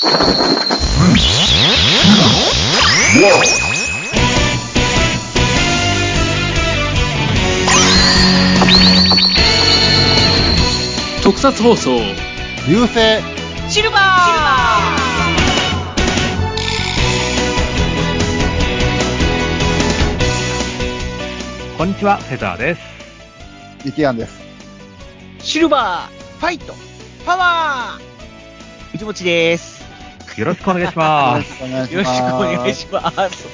特撮放送流星シルバーこんにちは、フェザーです。イケアンです。シルバーファイトパワー藤持です。よろしくお願いします。よろしくお願いします。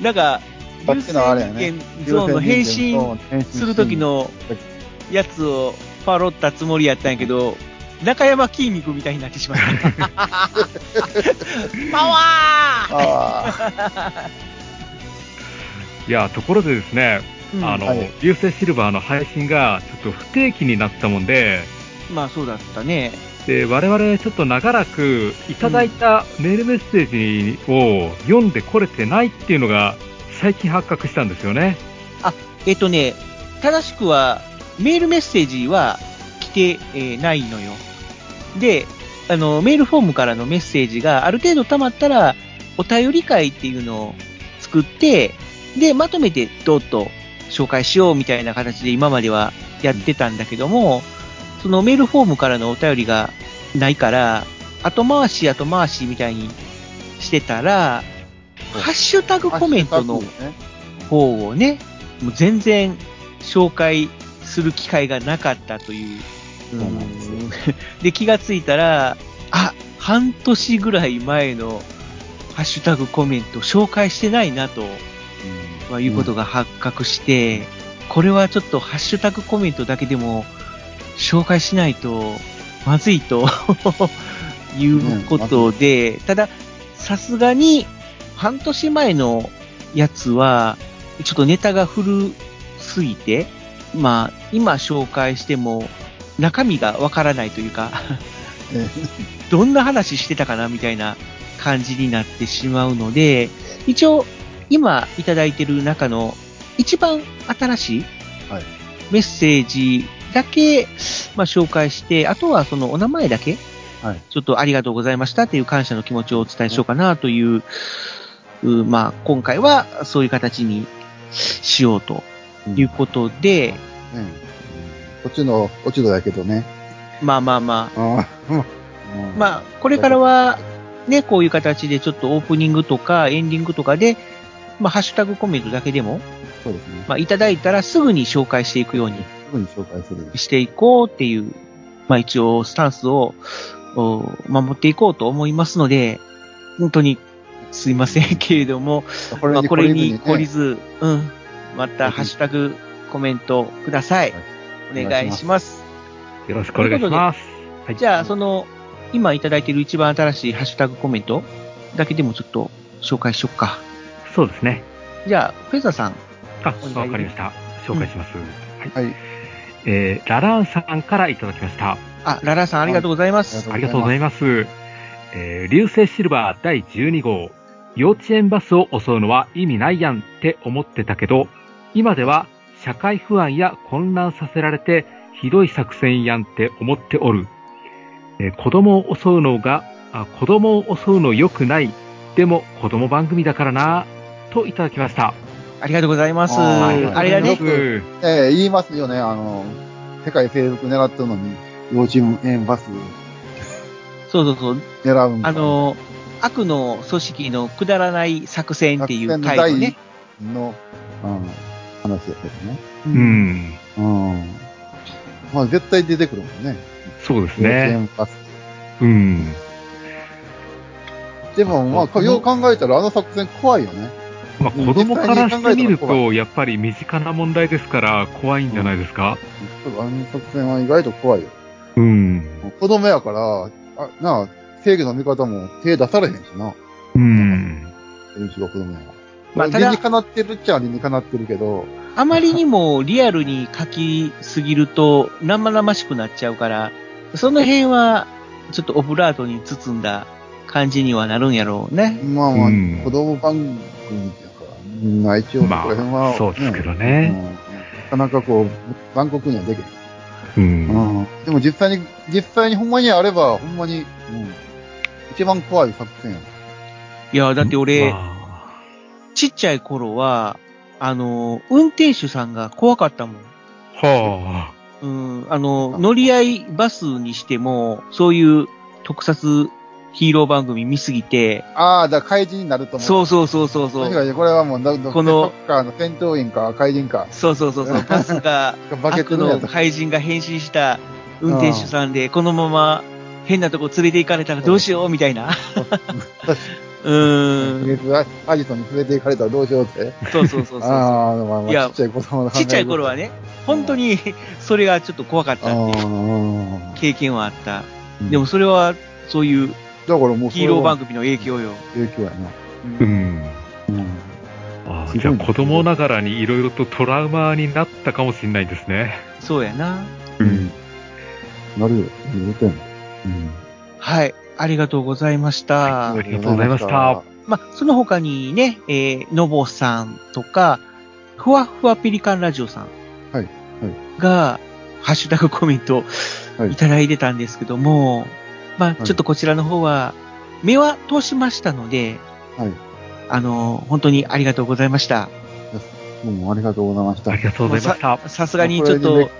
なんか、流星人間ゾーンの変身する時のやつをパロったつもりやったんやけど、中山筋肉みたいになってしまった。パワーあいや、ところでですね、うんあの、はい流星シルバーの配信がちょっと不定期になったもんで、まあそうだったね。で、我々ちょっと長らくいただいたメールメッセージを読んでこれてないっていうのが最近発覚したんですよね。あえっとね、正しくは、メールメッセージは来て、えーないのよ。で、あの、メールフォームからのメッセージがある程度溜まったら、お便り会っていうのを作って、で、まとめてどっと紹介しようみたいな形で今まではやってたんだけども、そのメールフォームからのお便りがないから、後回し後回しみたいにしてたら、ハッシュタグコメントの方をね、もう全然紹介する機会がなかったという。そうなん。で気がついたら、あ、半年ぐらい前のハッシュタグコメント紹介してないなと、まあ、いうことが発覚して、これはちょっとハッシュタグコメントだけでも紹介しないとまずいと いうことで、ただ、さすがに半年前のやつは、ちょっとネタが古すぎて、まあ、今紹介しても中身がわからないというか、え どんな話してたかなみたいな感じになってしまうので、一応、今いただいてる中の一番新しい。メッセージだけ、まあ、紹介して、あとはそのお名前だけ、はい。ちょっとありがとうございましたっていう感謝の気持ちをお伝えしようかなという、うまあ、今回はそういう形にしようということで、うん。こっちの落ち度だけどね。まあまあまあ、ああ。まあ、これからは、ね、こういう形でちょっとオープニングとかエンディングとかで、まあ、ハッシュタグコメントだけでも、そうですね。まあ、いただいたらすぐに紹介していくようにすぐに紹介する。していこうっていう、まあ、一応、スタンスをお守っていこうと思いますので、本当にすいませんけれども、こまあ、これに懲りずず、うん、また、ハッシュタグコメントください。はいお願いします。よろしくお願いします。はいじゃあ、その、今いただいている一番新しいハッシュタグコメントだけでもちょっと紹介しよっか。そうですね。じゃあ、フェザーさん。あ、わかりました。紹介します。はい。はい。えー、ラランさんからいただきました。あ、ララさんありがとうございます。ありがとうございます。えー、流星シルバー第12号。幼稚園バスを襲うのは意味ないやんって思ってたけど、今では社会不安や混乱させられてひどい作戦やんって思っておる。えー子供を襲うのが、あ子供を襲うの良くない。でも子供番組だからなといただきました。ありがとうございます。あれだねええ言いますよね。あの、世界征服狙ってるのに、幼稚園バスそうそうそう。狙うんかあ、の、悪の組織のくだらない作戦っていうタイトルね。の、うん、話ですけどね。ううんん。うん。まあ絶対出てくるもんね。そうです幼稚ね。園バス。うん。でも、まあ、よう考えたらあの作戦怖いよね。まあ、子供からしてみると、やっぱり身近な問題ですから、怖いんじゃないですか？あの作戦は意外と怖いよ。うん。子供やから、あなあ、正義の味方も手出されへんしな。うん。うちが子供やから。まあ理にかなってるっちゃ理にかなってるけど、あまりにもリアルに書きすぎると生々しくなっちゃうから、その辺はちょっとオブラートに包んだ感じにはなるんやろうね。まあまあ、うん子供番組だから、みんな一応、まあこの辺は、そうですけどねうんなかなかこう、残酷にはできへん。う。うんん。でも実際に、実際にほんまにあれば、ほんまに、うん。一番怖い作戦や。いや、だって俺、まちっちゃい頃は、あの、運転手さんが怖かったもん。あはうん、あの、乗り合いバスにしても、そういう特撮ヒーロー番組見すぎて、ああ、だから怪人になると思う。そうそうそうそうそう。確かにこれはもう、このサッカーの戦闘員か怪人か、そうそうそうそう。バスが、バケの怪人が変身した運転手さんで、このまま変なとこ連れて行かれたらどうしようみたいな。うーん。月アアジトに連れて行かれたらどうしようって。そうそうそうそう。ああ、まあまあ、いやちっちゃい子供ちっちゃい頃はね、本当にそれがちょっと怖かったっていう。経験はあった。うんでもそれはそういうだからもうヒーロー番組組の影響よ。影響やな。ううんん。うん。あすごいじゃあ子供ながらにいろいろとトラウマになったかもしれないですね。そうやな。うん。なるよ。言うてんの。うん。はい。ありがとうございました。ありがとうございました。まあ、その他にね、えー、のぼさんとか、ふわふわペリカンラジオさん。はいはいが、ハッシュタグコメントはいいただいてたんですけども、まあ、いちょっとこちらの方は、目は通しましたので、はい。あの、本当にありがとうございました。どうもありがとうございましたあ。りがとうございました。さすがにちょっと、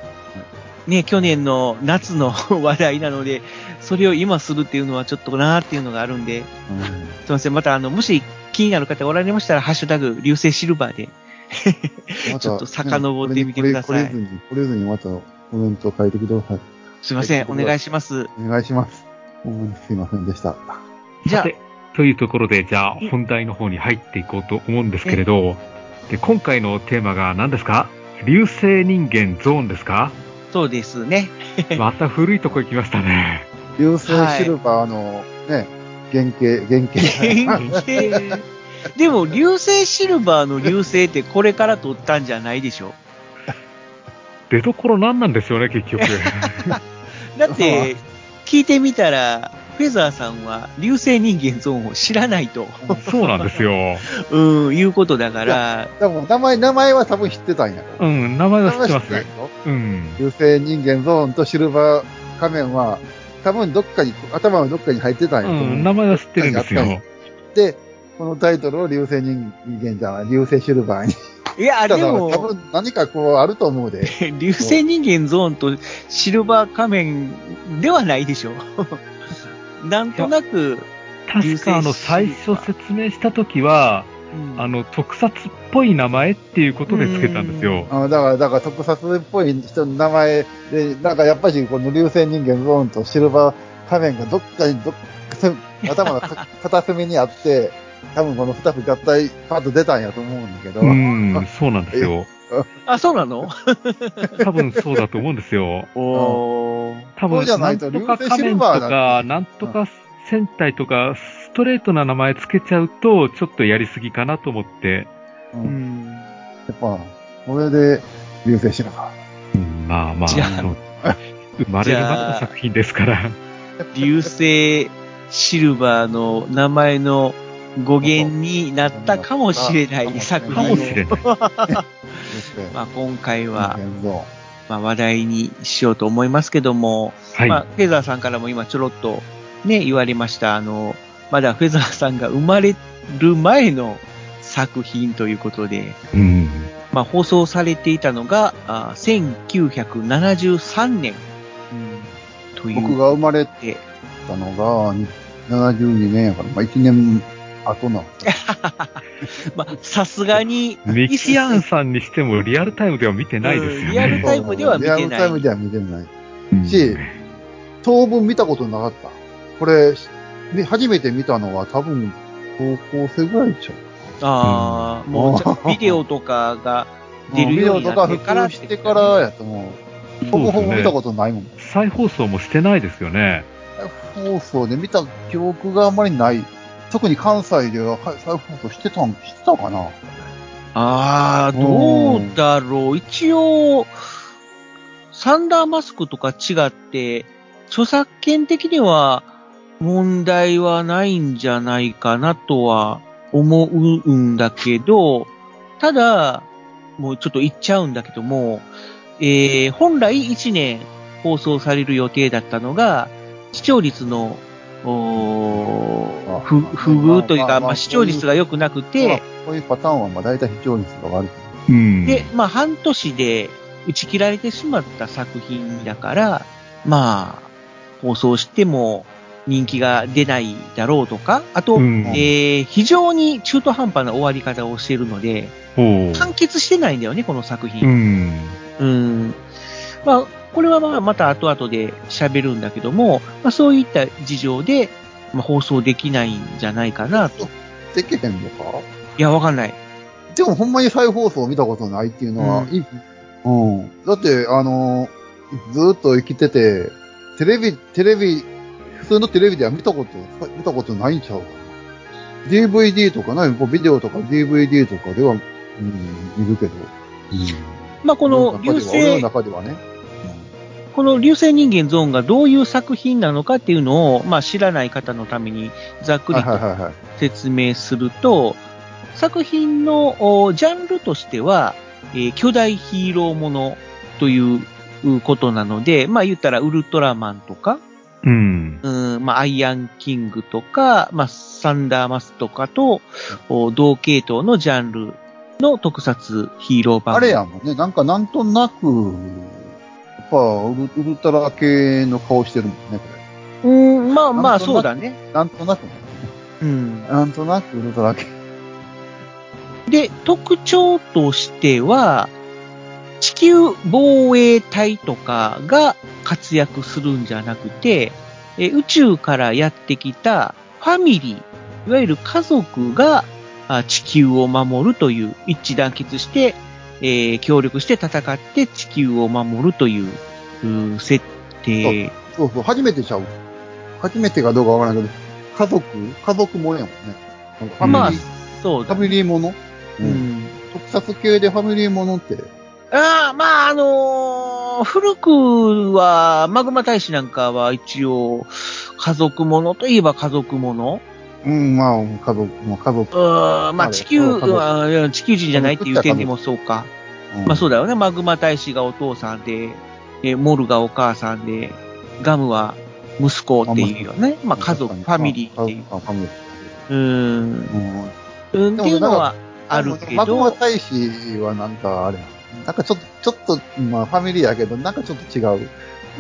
ね、去年の夏の話題なので、それを今するっていうのはちょっとなーっていうのがあるんで、うんすいません。また、あの、もし気になる方おられましたら、ハッシュタグ、流星シルバーで、ちょっと遡ってみてくださいこれこれこれずに、これずにまたコメントを書いてください。すいません。おはい願いします。お願いします。ほんまにすいませんでした。じゃあというところで、じゃあ本題の方に入っていこうと思うんですけれど、で今回のテーマが何ですか？流星人間ゾーンですか？そうですね。また古いとこ行きましたね。流星シルバーのね、原型、原型。でも、流星シルバーの流星ってこれから撮ったんじゃないでしょ？出どころ何なんでしょうね、結局。だって、聞いてみたら、フェザーさんは流星人間ゾーンを知らないと、そうなんですよ。うん、いうことだから、でも名前、名前は多分知ってたんやろ。うん、名前は知ってます名前は知ってたや。ろ？うん。流星人間ゾーンとシルバー仮面は、多分どっかに、頭のどっかに入ってたんうやと思う。ん、名前は知ってるんですよ。で、このタイトルを流星人間じゃない、流星シルバーに。いや、でただ多も、分何かこうあると思うで。流星人間ゾーンとシルバー仮面ではないでしょ。なんとなく、確かあの、最初説明した時は、うん。あの、特撮っぽい名前っていうことでつけたんですよ。あだから、だから特撮っぽい人の名前で、なんかやっぱりこの流星人間ゾーンとシルバー仮面がどっかにどっか、頭のか片隅にあって、多分この二つ合体パッと出たんやと思うんだけど。うん、そうなんですよ。あ、そうなの？多分そうだと思うんですよ。おー。多分、そうじゃなんととか流星シル仮面とか、なんとか戦隊とか、ストレートな名前つけちゃうと、ちょっとやりすぎかなと思って、ううんん。やっぱ、これで流星シルバうんまあまあ、生まれるまでの作品ですから。流星シルバーの名前の語源になったかもしれない作か品を。まあ今回は、まあ話題にしようと思いますけども、はい。まあフェザーさんからも今ちょろっとね、言われました。あの、まだフェザーさんが生まれる前の作品ということで、うん。まあ放送されていたのが、あ1973年、うん、と。いう。僕が生まれでたのが、72年やから、まあ1年後なの。まあ、さすがに、ミキアンさんにしてもリアルタイムでは見てないですよね。うんリアルタイムでは見てないリアルタイムでは見てない。うんし当分見たことなかった。これ、み初めて見たのは多分、高校生ぐらいちゃう。ああ、もうビデオとかが出るビデようにオとか普なってから及してからやと思う。ほぼほぼ見たことないもん。再放送もしてないですよね。放送で見た記憶があんまりない。特に関西ではは再放送してたん、してたかな？ああ、どうだろう。一応、サンダーマスクとか違って、著作権的には問題はないんじゃないかなとは思うんだけど、ただ、もうちょっと言っちゃうんだけども、えー、本来1年放送される予定だったのが、視聴率の、おーあ不不遇というか、視聴率が良くなくて、こういうパターンは、まあ大体視聴率が悪い。うん。で、まあ、半年で打ち切られてしまった作品だから、まあ、放送しても人気が出ないだろうとか、あと、うんえー非常に中途半端な終わり方をしているので、完結してないんだよね、この作う品。ん。うん。まあ、これはまあ、また後々で喋るんだけども、まあ、そういった事情で、まあ、放送できないんじゃないかなと。できへんのか？いや、わかんない。でもほんまに再放送を見たことないっていうのは、うんいいうん。だって、あのーずーっと生きてて、テレビ、テレビ、普通のテレビでは見たこと、見たことないんちゃうかな。DVD とかね、こうビデオとか DVD とかでは、うん、見るけど。まあ、この流俺の星、中ではね。この流星人間ゾーンがどういう作品なのかっていうのを、まあ、知らない方のためにざっくりと。説明すると、作品のおジャンルとしては、えー巨大ヒーローものといううことなので、まあ言ったらウルトラマンとか、うん。うん、まあアイアンキングとか、まあサンダーマスとかと、お同系統のジャンルの特撮ヒーロー版。あれやもんね、なんかなんとなく、ぱウル、ウルトラ系の顔してるもんね、こうん、まあまあそうだね。れ。なんとなくね。うん。なんとなくウルトラ系。で、特徴としては、地球防衛隊とかが活躍するんじゃなくて、え宇宙からやってきたファミリー、いわゆる家族があ地球を守るという、一致団結して、えー協力して戦って地球を守るという、うー設定。そうそう、初めてちゃう。初めてかどうかわからないけど、家族家族ものやもんね。ファミリー、まあ、そうだファ。ミリーもの？う。ん。特撮系でファミリーものって、ああ、まあ、あのー古くは、マグマ大使なんかは一応、家族ものといえば家族もの。うん、まあ、家族、もう家族。うーん、まあ地球、家族あいや地球人じゃないっていう点でもそうか。うんまあそうだよね。マグマ大使がお父さんで、えモルがお母さんで、ガムは息子っていうよね。まあ家族、ファミリーっていう。あ、ファミリー。うーん。うん。うんっていうのはあるけマグマど、大使はなんかあれやなんかちょっと、ちょっと、まあファミリーやけど、なんかちょっと違う。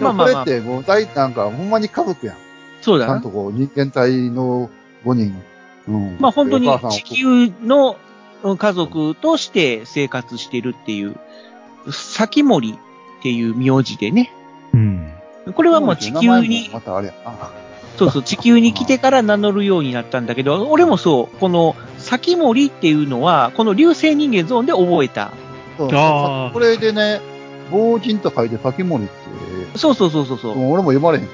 まあまあまあれってもう大、なんかほんまに家族やん。ちゃんそうだな。とこう人間体の5人。うん。まあ本当に地球のうん家族として生活してるっていう、先森っていう名字でね。うん。これはもう地球にも、またあれやな。そうそう、地球に来てから名乗るようになったんだけど、俺もそう、この先森っていうのは、この流星人間ゾーンで覚えた。そうあーこれでね、防人と書いて先森って、そうそうそうそうそう。俺も読まれへん。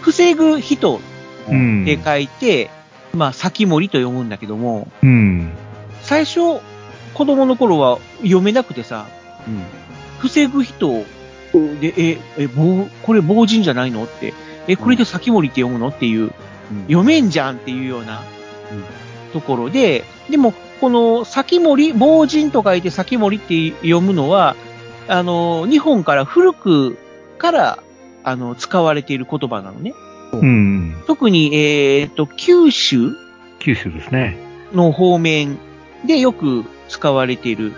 防ぐ人うん。って書いて、まあ、先森と読むんだけども、うん。最初、子供の頃は読めなくてさ、うん。防ぐ人で、え、え、棒、これ防人じゃないの？って、え、これで先森って読むの？っていう、うん。読めんじゃんっていうようなうん。ところで、でも、この先森、防人と書いて先森って読むのは、あの、日本から古くから、あの、使われている言葉なのね。うん。特に、えっ、と、九州九州ですね。の方面でよく使われている。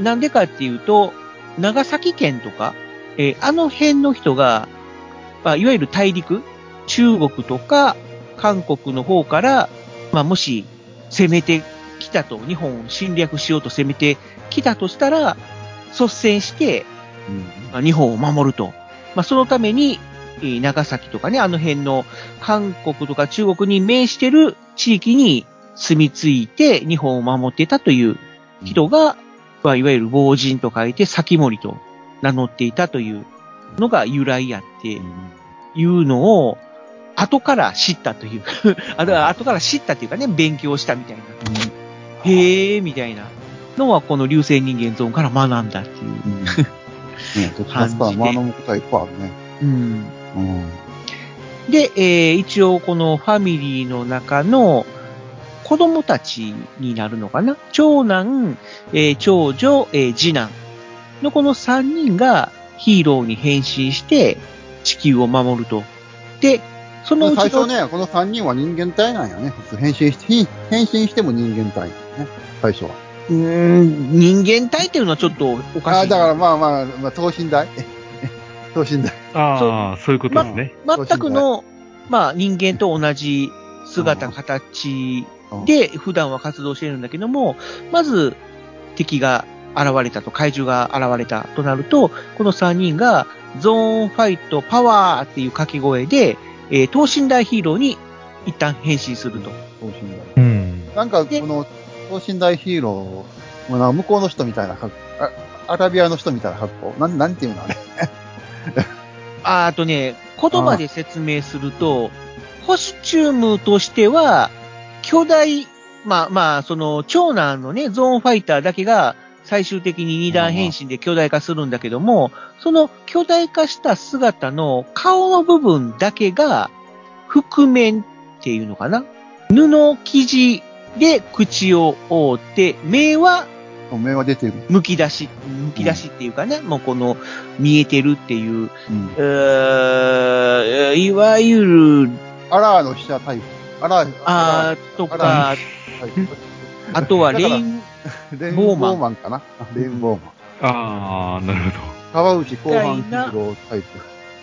なんでかっていうと、長崎県とか、えーあの辺の人が、まあ、いわゆる大陸、中国とか韓国の方から、まあ、もし攻めてきたと、日本を侵略しようと攻めてきたとしたら、率先して、うんまあ日本を守ると。まあ、そのために、えー長崎とかね、あの辺の韓国とか中国に面してる地域に住み着いて日本を守ってたという人が、まあ、いわゆる防人と書いて先森と名乗っていたというのが由来やっていうのを、後から知ったという。あだから後から知ったっていうかね、勉強したみたいな。へー、みたいなのはこの流星人間ゾーンから学んだっていう。うん。ね、どっちかスパー、学ぶことはいっぱいあるね。うんうん。で、えー一応このファミリーの中の子供たちになるのかな？長男、えー長女、えー次男のこの3人が、ヒーローに変身して地球を守ると。で、そのうちの、最初ね、この3人は人間体なんやね。普通変身して、変身しても人間体ね。最初は。うーん、人間体っていうのはちょっとおかしい。ああ、だからまあまあ、まあ、等身大等身大。ああ、そういうことですね。全くの、まあ人間と同じ姿、形で普段は活動しているんだけども、まず敵が現れたと、怪獣が現れたとなると、この3人がゾーンファイトパワーっていう掛け声で、えー等身大ヒーローに一旦変身すると。等身大。うん。なんか、この、等身大ヒーロー、向こうの人みたいな格好、アラビアの人みたいな格好。なん、なんていうのあれ。ああとね、言葉で説明すると、コスチュームとしては、巨大、まあまあ、その、長男のね、ゾーンファイターだけが、最終的に二段変身で巨大化するんだけども、その巨大化した姿の顔の部分だけが、覆面っていうのかな？布生地で口を覆って、目は目は出てる。剥き出し、剥き出しっていうかね、もうこの見えてるっていう、うん。うーいわゆる、アラーの飛車タイプ。アラー、あーとあか。あとはレイン、レインボーマンかな？あレインボーマン。ああ、なるほど。川内後半ヒーロータイプ。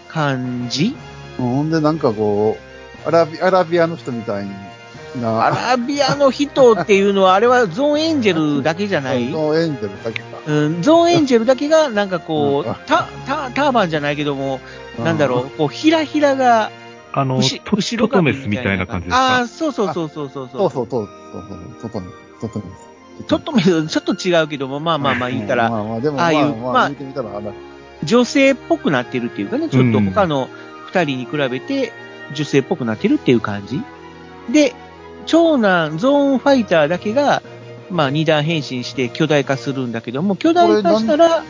感じ？うんほんでなんかこう、アラビアラビアの人みたいにな、アラビアの人っていうのは、あれはゾーンエンジェルだけじゃない？そうエンジェルだけか。うん、ゾーンエンジェルだけが、なんかこうタ、タ、ターバンじゃないけども、なんだろう、こう、ひらひらが、あの、後トトメスみたいな感じですか？ああー、そうそうそうそうそう。そうそうそう、そうそう、外に、外に。ちょっとめ、ちょっと違うけども、まあまあまあ言ったら、まあまあ、でもああいうまあ、ままああ、見てみたら、あら、女性っぽくなってるっていうかね、ちょっと他の二人に比べて女性っぽくなってるっていう感じ。で、長男、ゾーンファイターだけが、まあ二段変身して巨大化するんだけども、巨大化したら、うん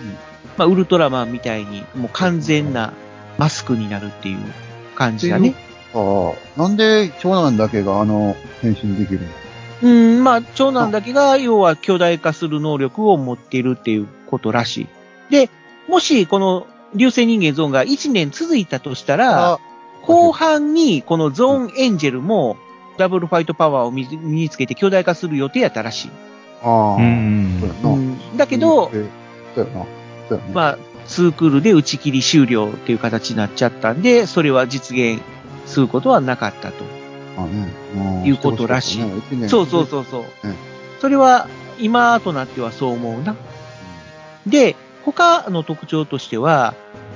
まあウルトラマンみたいに、もう完全なマスクになるっていう感じだね。ああ、なんで長男だけがあの、変身できるの？うん、まあ長男だけが、要は巨大化する能力を持っているっていうことらしい。で、もしこの流星人間ゾーンが1年続いたとしたら、あ後半にこのゾーンエンジェルもダブルファイトパワーを身につけて巨大化する予定やったらしい。ああ、うんそうやな。うんだけど、えーそうやな。そうやな。まあ、ツークールで打ち切り終了っていう形になっちゃったんで、それは実現することはなかったと。あねうんいうことらしいそうそうそうそううん。それは今となってはそう思うな。で、他の特徴としては、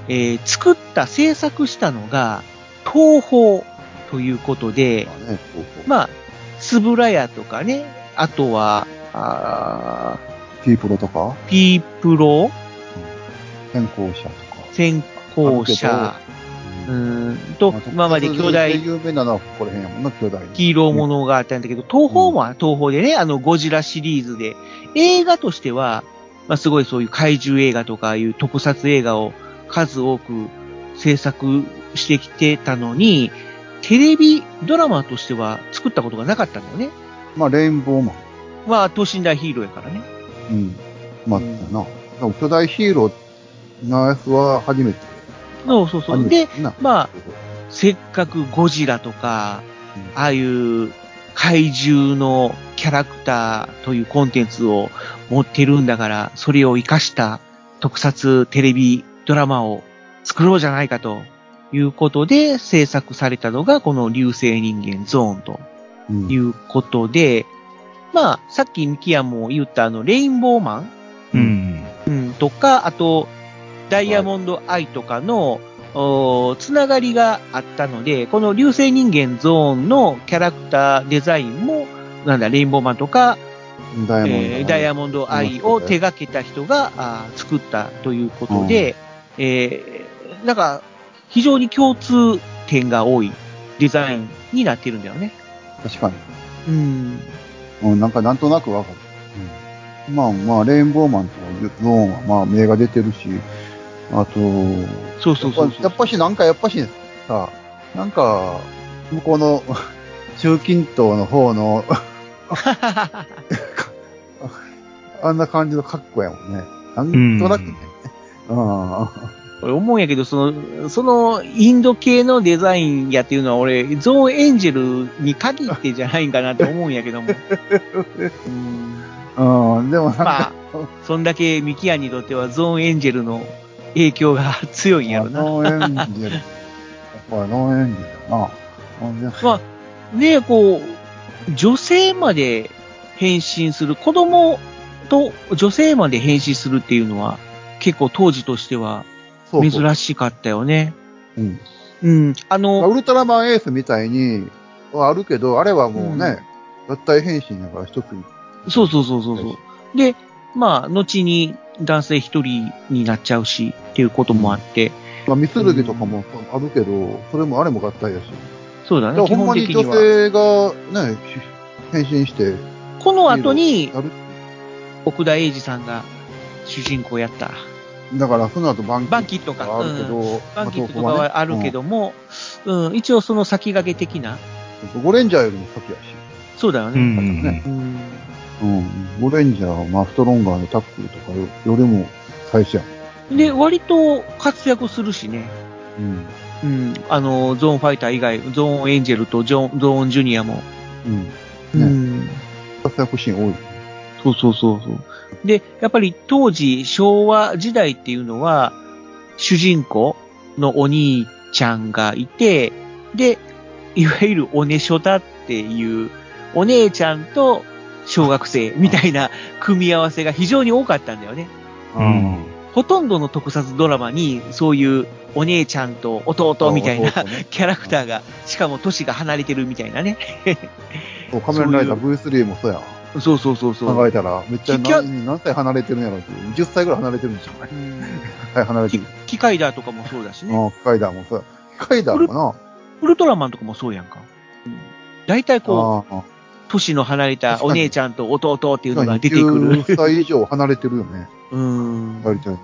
えー作った、制作したのが東宝ということで、まあつぶらやとかね、あとは、あピープロとか、ーピープロ、先行者とか。先行者、うーんと、今まで兄弟。有名なのはこれへんやもんな、兄弟。ヒーローものがあったん。だけど、東宝も東宝でね、あのゴジラシリーズで、映画としては、まあすごいそういう怪獣映画とかいう特撮映画を数多く制作してきてたのに、テレビドラマとしては作ったことがなかったんだよね。まあ、レインボーマン。まあ、等身大ヒーローやからね。うん。まあ、だよな。巨大ヒーローのやつは初めて。そうそうそう。で、まあ、せっかくゴジラとか、ああいう怪獣のキャラクターというコンテンツを持ってるんだから、それを活かした特撮テレビドラマを作ろうじゃないかということで制作されたのがこの流星人間ゾーンとうん。いうことで、まあ、さっきミキヤも言ったあの、レインボーマン、うん。うん、とか、あと、ダイヤモンドアイとかの、つながりがあったので、この流星人間ゾーンのキャラクターデザインも、なんだ、レインボーマンとか、ダイヤモンド、えーダイヤモンドアイを手掛けた人が作ったということで、えーなんか、非常に共通点が多いデザインになってるんだよね。確かに。うん。うん、なんかなんとなくわかる。うん、まあまあ、レインボーマンとゾーンはまあ目が出てるし、あと、そうそうそうそう。やっぱしなんかやっぱしさ、なんか、向こうの 中近東の方の あんな感じの格好やもんね。なんとなくね。うん。俺思うんやけど、その、そのインド系のデザインやっていうのは俺、ゾーンエンジェルに限ってじゃないんかなって思うんやけども。う んうん、でもなんか、まあ、そんだけミキアにとってはゾーンエンジェルの影響が強いんやろな。ノーエンジェル。やっぱりノーエンジェルだな。まあ、ねこう、女性まで変身する、子供と女性まで変身するっていうのは、結構当時としてはそうそう珍しかったよね。うん。うん。あまあの、ウルトラマンエースみたいにはあるけど、あれはもうね、合体変身やから一つに。そうそうそうそうそう。で、まあ、後に男性一人になっちゃうし、っていうこともあって、まあ、ミスルギとかもあるけど、それもあれも合体やし。そうだね、ほんまに女。性がね、変身して、この後に。奥田英二さんが主人公やった。だからその後バンキバンキットかがあるけど、バンキットとかはあるけども、うん、一応その先駆け的な、うん、ゴレンジャーよりも先やし。そうだよね。うんねうんうん。ゴレンジャー、まあ、ストロンガーのタックルとかよりも最初やん。で、割と活躍するしね。うん。うん。あの、ゾーンファイター以外、ゾーンエンジェルとジョンゾーンジュニアも。うん。うねん。活躍シーン多い。そうそうそうそう。で、やっぱり当時、昭和時代っていうのは、主人公のお兄ちゃんがいて、で、いわゆるおねしょたっていう、お姉ちゃんと小学生みたいな組み合わせが非常に多かったんだよね。うん。ほとんどの特撮ドラマに、そういうお姉ちゃんと弟みたいな キャラクターが、しかも年が離れてるみたいなね。そう仮面ライダー V3 もそうやん。そうそうそうそう。考えたら、めっちゃ何何歳離れてるんやろっていう。10歳ぐらい離れてるんじゃないうんはい、離れてキる。キカイダーとかもそうだしね。ああ、機械ダーもそうや。機械ダーかなウルトラマンとかもそうやんか。うん大体こう、年の離れたお姉ちゃんと弟っていうのが出てくる。10歳以上離れてるよね。うん。割と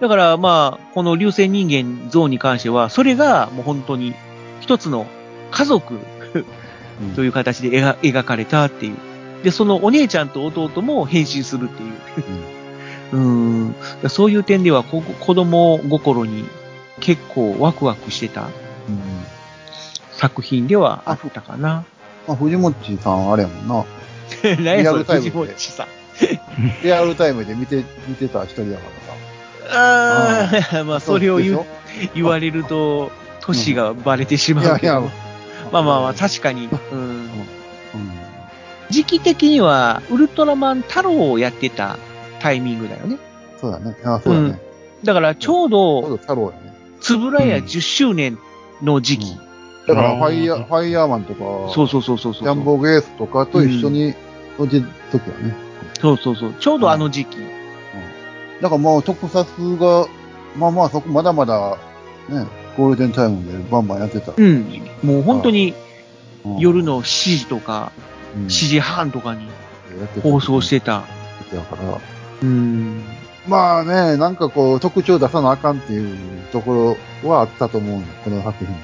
だからまあ、この流星人間像に関しては、それがもう本当に一つの家族 と。いう形で描描かれたっていう。で、そのお姉ちゃんと弟も変身するっていう。うん。そういう点では、こ子供心に結構ワクワクしてたうん作品ではあったかな。まあ、藤本さんあれやもんな。リアルタイムで藤本さん。リアルタイムで見て、見てた一人だからああ、まあ、さ。それを言うう言われると、年がバレてしまいやいやうけど。、まあまあまあ、確かに。うん。うん。時期的には、ウルトラマン太郎をやってたタイミングだよね。そうだね。あそうだね。だから、ちょうど、ど太郎やね。つぶらや10周年の時期。だから、ファイヤー、ファイヤーマンとか、そうそうそうそうそう。ジャンボゲースとかと一緒に、の時時はね。そうそうそう。ちょうどあの時期。だからもう特撮が、まあまあそこまだまだ、ね、ゴールデンタイムでバンバンやってた。うん。もう本当にうん夜の7時とかうん7時半とかに放送してた。だから、うん。まあね、なんかこう特徴出さなあかんっていうところはあったと思うこの作品。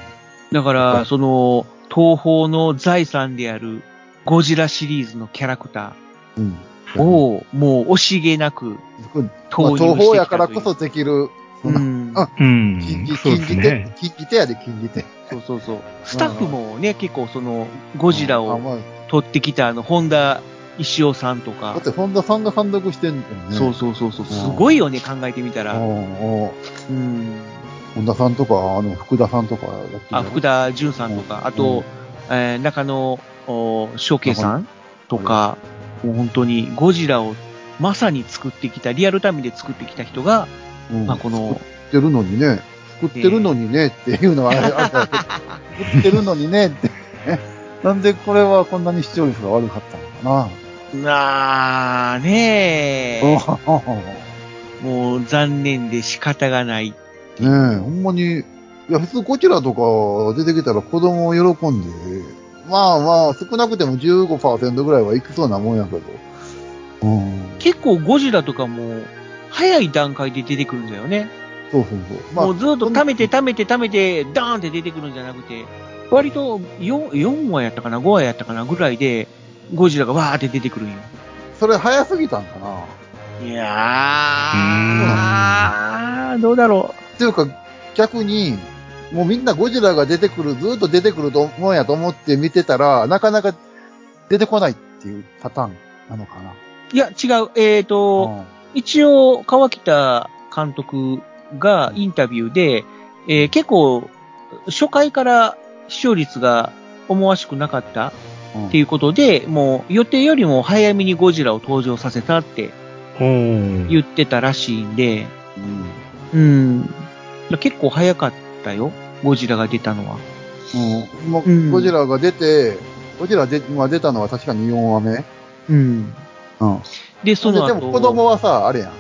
だから、その、東宝の財産であるゴジラシリーズのキャラクタうん。ーを、もう惜しげなく投入してきたという。まあ東宝やからこそできる、うん。あうん手手やで、金利手。そうそうそう。スタッフもね、結構その、ゴジラをあまあ撮ってきたあの、本田石尾さんとか。だっ、て本田さんが監督してんだよね。そうそうそうそう、すごいよね、考えてみたら。おうん。本田さんとか、あの、福田さんとか。あ、福田淳さんとか、あと、えー中野お翔慶さんとか、もう本当にゴジラをまさに作ってきた、リアルタイムで作ってきた人が、うん。まあこの、作ってるのにね、作ってるのにねっていうのはあれ、あったけど。作ってるのにねって。えなんでこれはこんなに視聴率が悪かったのかなあねな。え、もう残念で仕方がない。ねえ、ほんまに、いや、普通ゴジラとか出てきたら子供喜んで、まあまあ、少なくても15%ぐらいはいきそうなもんやけど。うん。結構ゴジラとかも、早い段階で出てくるんだよね。そうそうそう。まあもうずっと溜めて溜めて溜めて、ダーンって出てくるんじゃなくて、割と 4, 4話やったかな、5話やったかなぐらいで、ゴジラがわーって出てくるんよ。それ早すぎたんかな。いやー、どうだろっていうか、逆に、もうみんなゴジラが出てくる、ずーっと出てくると思うんやと思って見てたら、なかなか出てこないっていうパターンなのかな。いや、違う。えっ、と、一応、川北監督がインタビューで、えー結構、初回から視聴率が思わしくなかったうんっていうことで、もう予定よりも早めにゴジラを登場させたって言ってたらしいんで、うんうん。結構早かったよ。ゴジラが出たのは。うんもううんゴジラが出て、ゴジラで、まあ、出たのは確かに4話目。うん。うん。で、その後。ででも子供はさ、あれや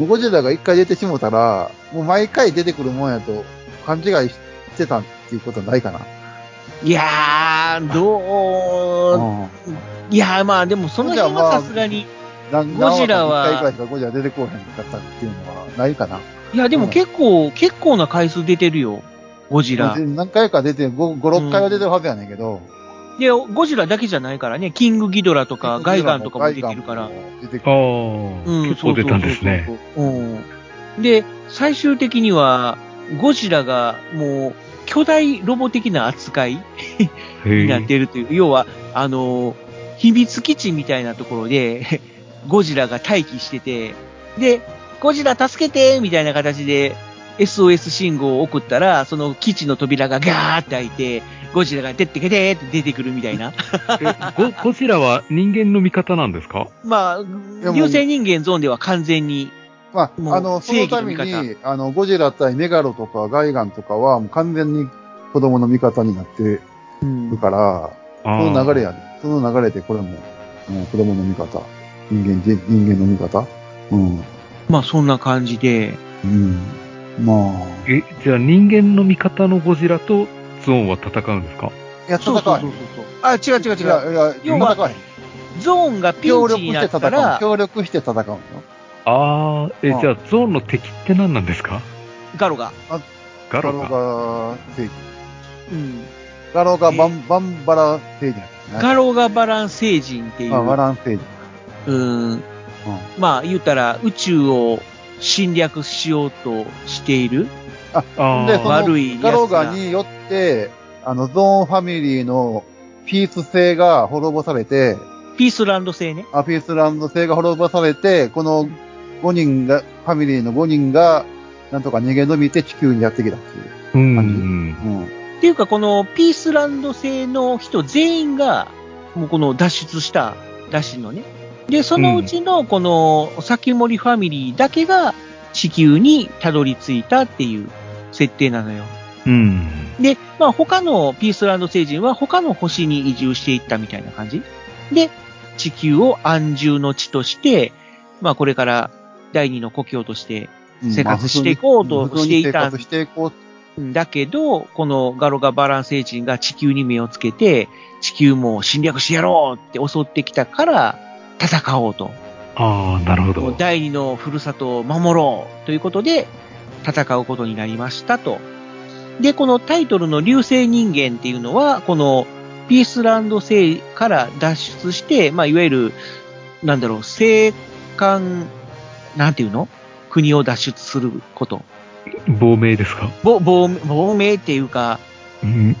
ん。ゴジラが一回出てしもたら、もう毎回出てくるもんやと勘違いしてたっていうことないかな。いやー、どう、うん。いやーまあでもその辺はさすがに、何ゴジラは回ぐらいしかゴジラ出てこうへんかったっていうのはないかな。いやでも結構、結構な回数出てるよ。ゴジラ。何回か出て、5、5 6回は出てるはずやねんけど。で、ゴジラだけじゃないからね、キングギドラとかガイガンとかも出てるから。。出てくある。あ、うん結構出たんですね。。うん。で、最終的には、ゴジラがもう、巨大ロボ的な扱いへになっているという、要は、あの、秘密基地みたいなところで、ゴジラが待機してて、で、ゴジラ助けてみたいな形で SOS 信号を送ったら、その基地の扉がガーって開いて、ゴジラが出てけてって出てくるみたいな。えゴゴジラは人間の味方なんですか？まあ、流星人間ゾーンでは完全に、まあ、あの、そのために、あの、ゴジラ対メガロとかガイガンとかは、もう完全に子供の味方になってうんるから、そあーの流れやね。その流れでこれも、もう子供の味方。人間、人人間の味方うん。まあそんな感じで、うん。まあ。え、じゃあ人間の味方のゴジラとゾーンは戦うんですか？いや、戦そうそうわへん。そうそう。あ、違う違う違う。いや、いや、要は戦わへん。ゾーンがピ協ンチにな力して戦う。ったら、協力して戦うのよ。ああ、え、あじゃあゾーンの敵って何なんですか？ガロが。ガロガか。が正義。うん。ガロがバン、バンバラ正義やったね。ガロがバラン星人っていう。あ、バラン正義。うん。うん。まあ言ったら宇宙を侵略しようとしている。あで、そあ、悪いの、ガロガによって、あの、ゾーンファミリーのピース性が滅ぼされて、ピースランド製ね。あピースランド性が滅ぼされて、この5人が、ファミリーの5人が、なんとか逃げ延びて地球にやってきたっていう。うん。うん。っていうかこのピースランド製の人全員が、もうこの脱出したらしいのね。で、そのうちのこの先森ファミリーだけが地球にたどり着いたっていう設定なのよ。うん。で、まあ他のピースランド星人は他の星に移住していったみたいな感じ。で、地球を安住の地として、まあこれから第二の故郷としてうん生活していこうとしていた。んだけど、このガロガバラン星人が地球に目をつけて、地球も侵略してやろうって襲ってきたから、戦おうと。ああ、なるほど。第二のふるさとを守ろうということで、戦うことになりましたと。で、このタイトルの流星人間っていうのは、このピースランド星から脱出して、まあ、いわゆる、なんだろう、生還、なんていうの？国を脱出すること。亡命ですか？亡亡亡命っていうか、うん。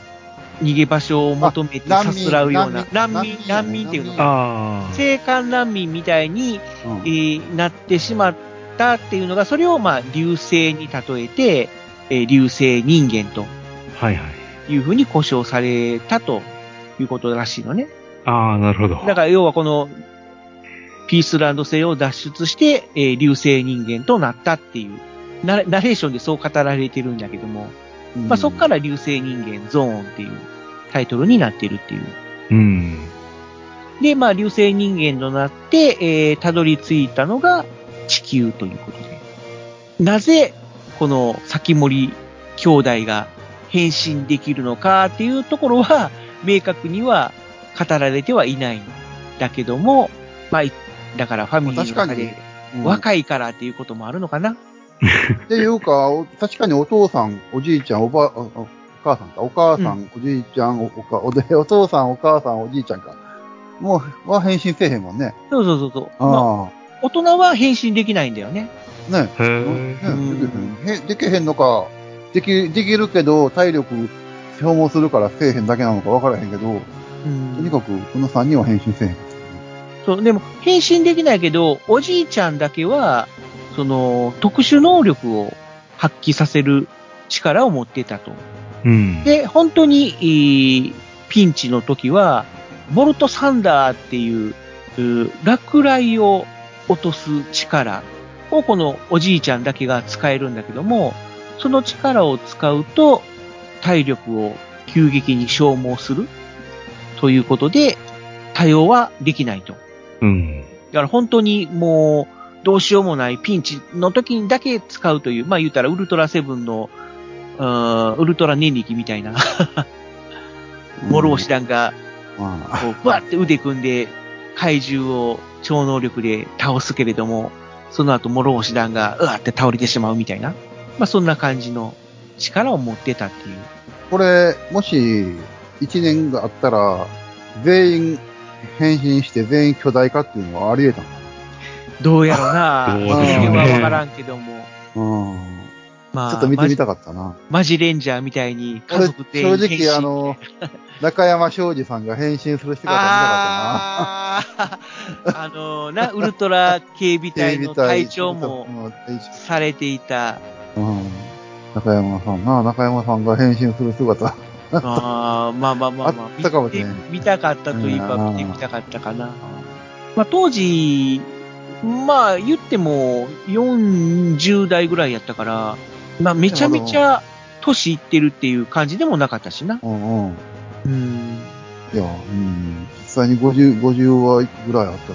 逃げ場所を求めてあさすらうような、難難民民、難民っていうの？難が、ああ。生還難民みたいに、うんえーなってしまったっていうのが、それをまあ、流星に例えて、えー流星人間とはいはい。いうふうに呼称されたということらしいのね。ああ、なるほど。だから要はこの、ピースランド星を脱出して、えー流星人間となったっていう、ナナレーションでそう語られてるんだけども、まあそこから流星人間ゾーンっていうタイトルになっているっていう。うん。で、まあ流星人間となって、えー、たどり着いたのが地球ということで。なぜ、この先森兄弟が変身できるのかっていうところは、明確には語られてはいないんだけども、まあ、いだからファミリーの確かに中で、うん若いからっていうこともあるのかな？っていうか、お確かにお父さん、おじいちゃん、おば、おお母さんか、お母さん、おじいちゃん、おおかおでお父さん、お母さん、おじいちゃんか。もう、は変身せえへんもんね。そうそうそうそう。まあ、あ大人は変身できないんだよね。あ。ね。へねー。できへんへできへんのか、でき、できるけど、体力消耗するからせえへんだけなのか分からへんけど、うんとにかくこの3人は変身せえへん。そう、でも、変身できないけど、おじいちゃんだけは、その、特殊能力を発揮させる力を持ってたと。うん。で、本当に、えーピンチの時は、ボルトサンダーっていう、うー落雷を落とす力をこのおじいちゃんだけが使えるんだけども、その力を使うと体力を急激に消耗するということで、対応はできないと。うん。だから本当にもう、どうしようもないピンチの時にだけ使うという、まあ言うたらウルトラセブンの、うーんウルトラ念力みたいな、諸星団が、まあ、こう、ぶわって腕組んで、怪獣を超能力で倒すけれども、その後諸星団が、うわって倒れてしまうみたいな、まあそんな感じの力を持ってたっていう。これ、もし、1年があったら、全員変身して全員巨大化っていうのはあり得たどうやろな、どうそのでしょうね辺はわからんけども、のうん。まあ、ちょっと見てみたかったな。マジレンジャーみたいに家族全員正変身直、あの、中山昌司さんが変身する姿見たかあーあのな、ウルトラ警備ったな。隊の隊長もうん隊されていた。長うん。中山さんな、中山さんが変身する姿。あーまあまあまあまあ、あったかもしれん見て見たかったといえばうん見てみたかったかな。まあ当時、まあ言っても40代ぐらいやったから、まあめちゃめちゃ年いってるっていう感じでもなかったしな。うんうん。うん。いや、うん。実際に50、50話ぐらいあった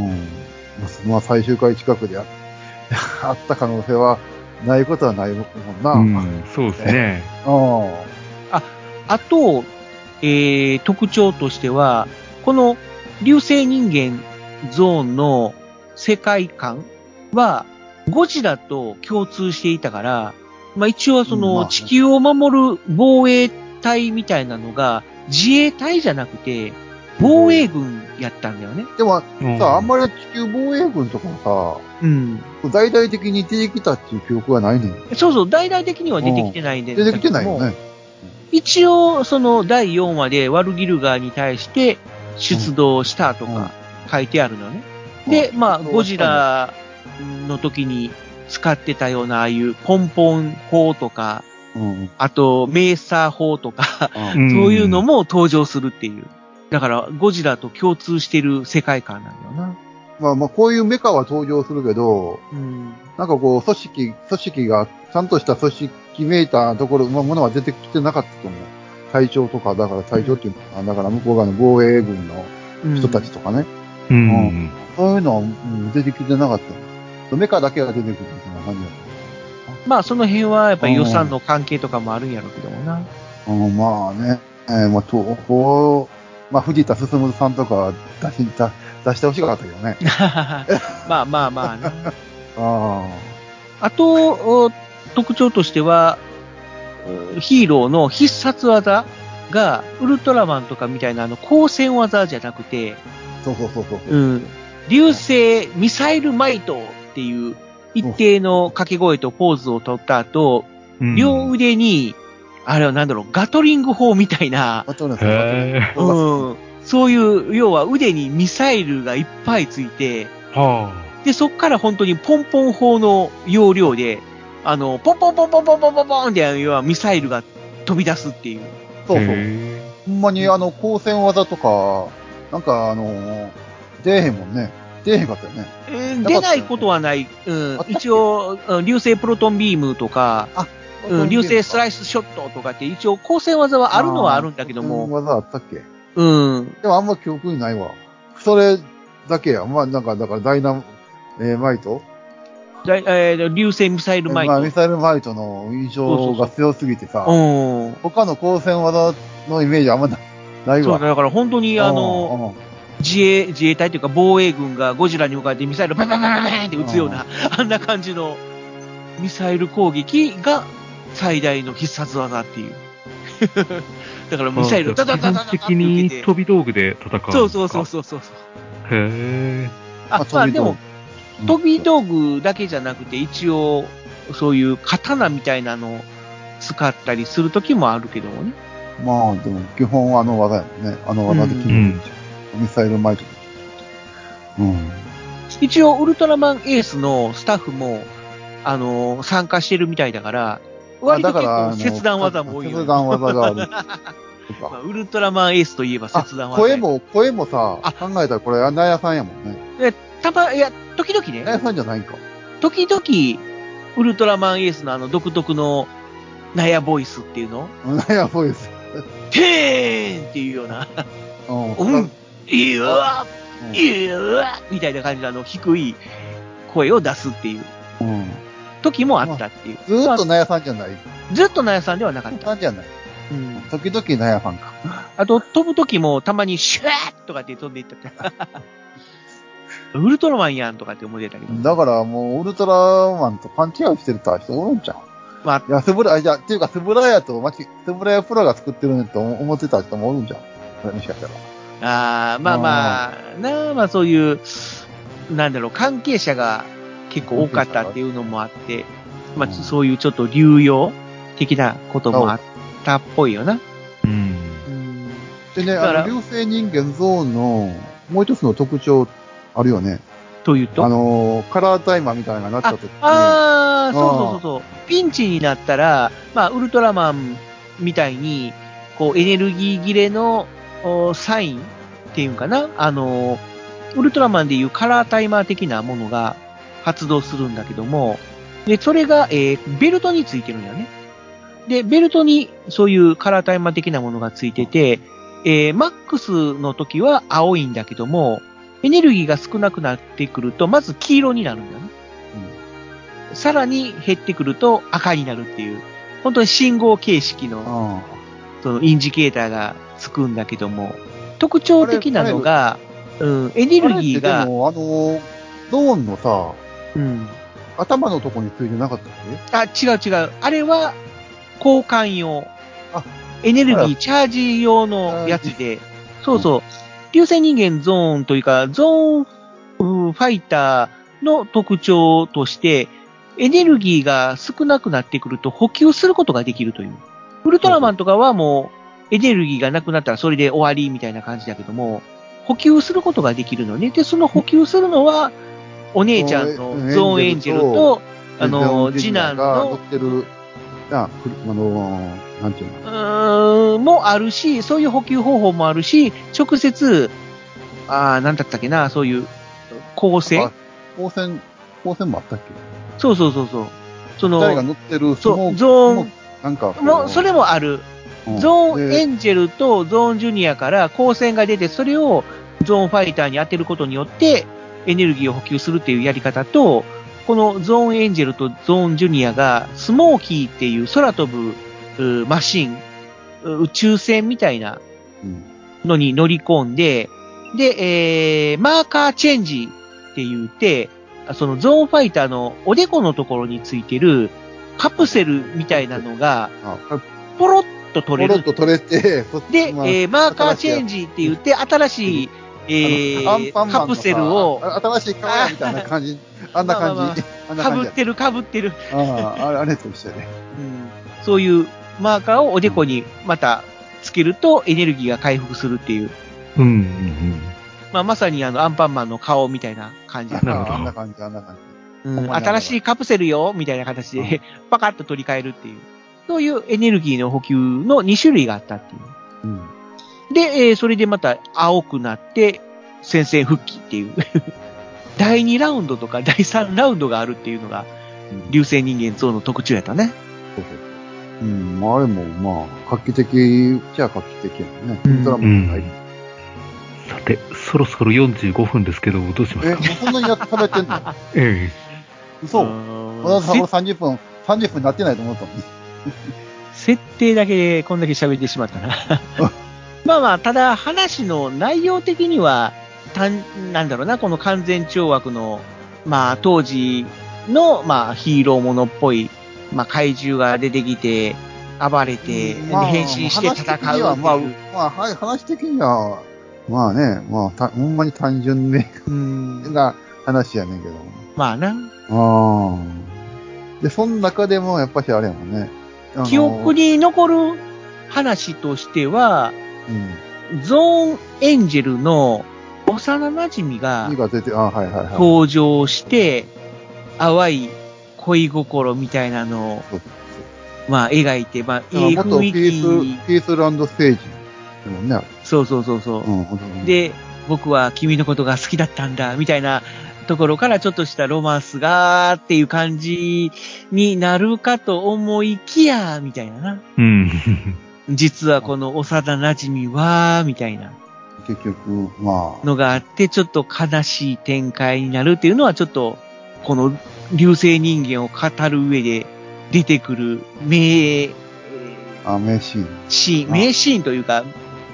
ら、うん。まあまあ、最終回近くであ あった可能性はないことはないもんな。ううん。ん。そうですね。あと、えー、特徴としては、この流星人間ゾーンの世界観は、ゴジラと共通していたから、まあ一応その地球を守る防衛隊みたいなのが自衛隊じゃなくて防衛軍やったんだよね。でも、うんさ、あんまり地球防衛軍とかもうん。さ、大々的に出てきたっていう記憶はないねん。そうそう、大々的には出てきてないんで。出てきてないよね。一応、その第4話でワルギルガーに対して出動したとうんか書いてあるのね。で、まあ、うんゴジラの時に使ってたようなああいうポンポン砲とか、うん。あとメーサー砲とか、そういうのも登場するっていう。だから、ゴジラと共通してる世界観なんだよな。まあまあ、こういうメカは登場するけど、うん。なんかこう、組織、組織が、ちゃんとした組織めいたところ、まあ、ものは出てきてなかったと思う。隊長とか、だから隊長っていうのかな、だから向こう側の防衛軍のうん人たちとかね。うん。そういうのは、うん出てきてなかった。メカだけが出てくるみたいな感じだっまあ、その辺はやっぱり予算の関係とかもあるんやろうけどもな。た。うん、まあね、えーまあ、東宝、まあ、藤田進さんとかは出し、出出してほしかったけどね。まあまあまあな。ああと、お特徴としては、うヒーローの必殺技が、ウルトラマンとかみたいなあの、光線技じゃなくて、うそうそうそう。うん、流星ミサイルマイトっていう一定の掛け声とポーズを取った後、うん。両腕に、あれはなんだろう、ガトリング砲みたいな、そういう、要は腕にミサイルがいっぱいついて、はで、そっから本当にポンポン砲の要領で、あの、ポンポンポンポンポンポンポンポンって要はミサイルが飛び出すっていう。あ。そうそう。へほんまにあの、光線技とか、なんかあのー出えへんもんね。出えへんかったよね。出ないことはない。一応、うん流星プロトンビームとか、うん、流星スライイスショットとかって一応光線技はあるのはあるんだけども、技あったっけ？うん。でもあんま記憶にないわ。それだけや。まあなんか、だからダイナえーマイト？だえー流星ミサイルマイまあト。ミサイルマイトの印象が強すぎてさ、うん。他の光線技のイメージあんまなないそう、わ。だから本当にあの、自衛、自衛隊というか防衛軍がゴジラに向かってミサイルバンバンバンバンって撃つような、あんな感じのミサイル攻撃が最大の必殺技っていう。だからミサイルダダダダダ的に飛び道具で戦う。そうそうそうそうそう。へえ。あ、まあまあでも、飛び道具だけじゃなくて、一応、そういう刀みたいなのを使ったりする時もあるけどもね。まあ、でも、基本あの技やもんね。あの技で決めるんでしょ。ミサイルマイト。うん。一応、ウルトラマンエースのスタッフも、あの、参加してるみたいだから、割と結構切断技も多いよ、切断技がある。まあウルトラマンエースといえばあ切断技。声。も、声もさ、あ考えたらこれ、ナヤさんやもんね。え、たま、いや、時々ナヤね、さんじゃないんか。時々、ウルトラマンエースのあの独特のナヤボイスっていうの？ナヤボイス。てーんっていうような、うん。うん、いやわ、うんいやわ、みたいな感じのあの低い声を出すっていううん。時もあったっていう。ずーっとナヤさんじゃない。ずっとナヤさんではなかった。さんじゃない。うん。時々ナヤさんか。あと、飛ぶ時もたまにシュワーとかって飛んでいったって。ウルトラマンやんとかって思ってたけど。だからもう、ウルトラマンと勘違いしてる人おるんちゃう？まあ、いや、スブラ、あいや、っていうか、スブラヤと、まち、スブラヤプロが作ってるねと思ってた人もおるんじゃん。もしかしたら。あーまあまあ、なあ、まあそういう、なんだろう、関係者が結構多かったっていうのもあって、まあうんそういうちょっと流用的なこともあったっぽいよな。うん。うん。でね、だからあの、流星人間ゾーンの、もう一つの特徴あるよね。というと？あの、カラータイマーみたいなのがなった時に、ああ、そうそうそうそう。ピンチになったら、まあ、ウルトラマンみたいに、こう、エネルギー切れのおサインっていうんかな？あの、ウルトラマンでいうカラータイマー的なものが発動するんだけども、で、それが、えーベルトについてるんだよね。で、ベルトにそういうカラータイマー的なものがついてて、えーマックスの時は青いんだけども、エネルギーが少なくなってくると、まず黄色になるんだよね。さらに減ってくると赤になるっていう、本当に信号形式の、あそのインジケーターがつくんだけども、特徴的なのが、うん、エネあルギーがで、も、あの、ゾーンのさ、うん、頭のとこについてなかったっけ？あ、違う違う。あれは交換用。あエネルギあー、チャージ用のやつで、そうそう。流星人間ゾーンというか、ゾーンうんファイターの特徴として、エネルギーが少なくなってくると補給することができるという。ウルトラマンとかはもう、エネルギーがなくなったらそれで終わりみたいな感じだけども、補給することができるのね。で、その補給するのは、お姉ちゃんのゾーンエンジェルと、あの、次男が乗っの、てる、あ、あの、なんていううの？ーん、もあるし、そういう補給方法もあるし、直接、あーなんだったっけな、そういう、構成あ光線、光線もあったっけ？そうそうそうそう。そ二人がの、乗ってるそう、スゾーモークなんかもそれもある。うんゾーンでエンジェルとゾーンジュニアから光線が出て、それをゾーンファイターに当てることによって、エネルギーを補給するっていうやり方と、このゾーンエンジェルとゾーンジュニアが、スモーキーっていう空飛ぶうマシン、う宇宙船みたいなうんのに乗り込んで、で、えー、マーカーチェンジって言って、そのゾーンファイターのおでこのところについてるカプセルみたいなのが、あ、ポロッとポ取れる。ロッと取れて、そで、まあえーマーカーチェンジって言って、新しい、えーカプセルをあ新しいカメラみたい な感じ、あんな感じ。かぶってるかぶってる、ああ、あれあれと一緒やね。うん。そういうマーカーをおでこにまたつけるとエネルギーが回復するっていう。うん、うん、まあ、まさにあのアンパンマンの顔みたいな感じ。なるほどあんな感じ、あんな感じ。うん新しいカプセルよみたいな形で、パカッと取り替えるっていう。そういうエネルギー。の補給の2種類があったっていう。うん。で、えー。それでまた青くなって、戦線復帰っていう。第2ラウンドとか第3ラウンドがあるっていうのが、流星人間像の特徴やったね。そうそう。うん、まああれも、まあ、画期的じゃ画期的やもんね。うんウルトラマンない。さて、そろそろ45分ですけど、どうしまえ、すか？もうそんなにやって喋ってんの？え嘘うーんまださ、これ30分、30分になってないと思ったのに。設定だけでこんだけ喋ってしまったな。まあまあ、ただ話の内容的には、たん、なんだろうな、この完全懲悪の、まあ当時の、まあヒーローものっぽい、まあ怪獣が出てきて、暴れて、まあ変身して戦うまあ、まあ、はい話的には、まあね、まあ、たほんまに単純で、うん。が、話やねんけども。まあな。ああ。で、その中でもやっぱしあれやもんね。記憶。に残る話としては、うん。ゾーンエンジェルの幼馴染が火が出て、あはいはいはい。登場して、淡い恋心みたいなのを、まあ、描いて、まあ、いい雰囲ース、気。ピースランドステージ。だもんね、そうそうそうそう。うん、で、僕は君のことが好きだったんだ、みたいなところからちょっとしたロマンスが、っていう感じになるかと思いきや、みたいなな。うん。実はこの幼馴染は、みたいな結局、まあ、のがあって、ちょっと悲しい展開になるっていうのは、ちょっと、この流星人間を語る上で出てくる名、あ名シーン。シーン、あ名シーンというか、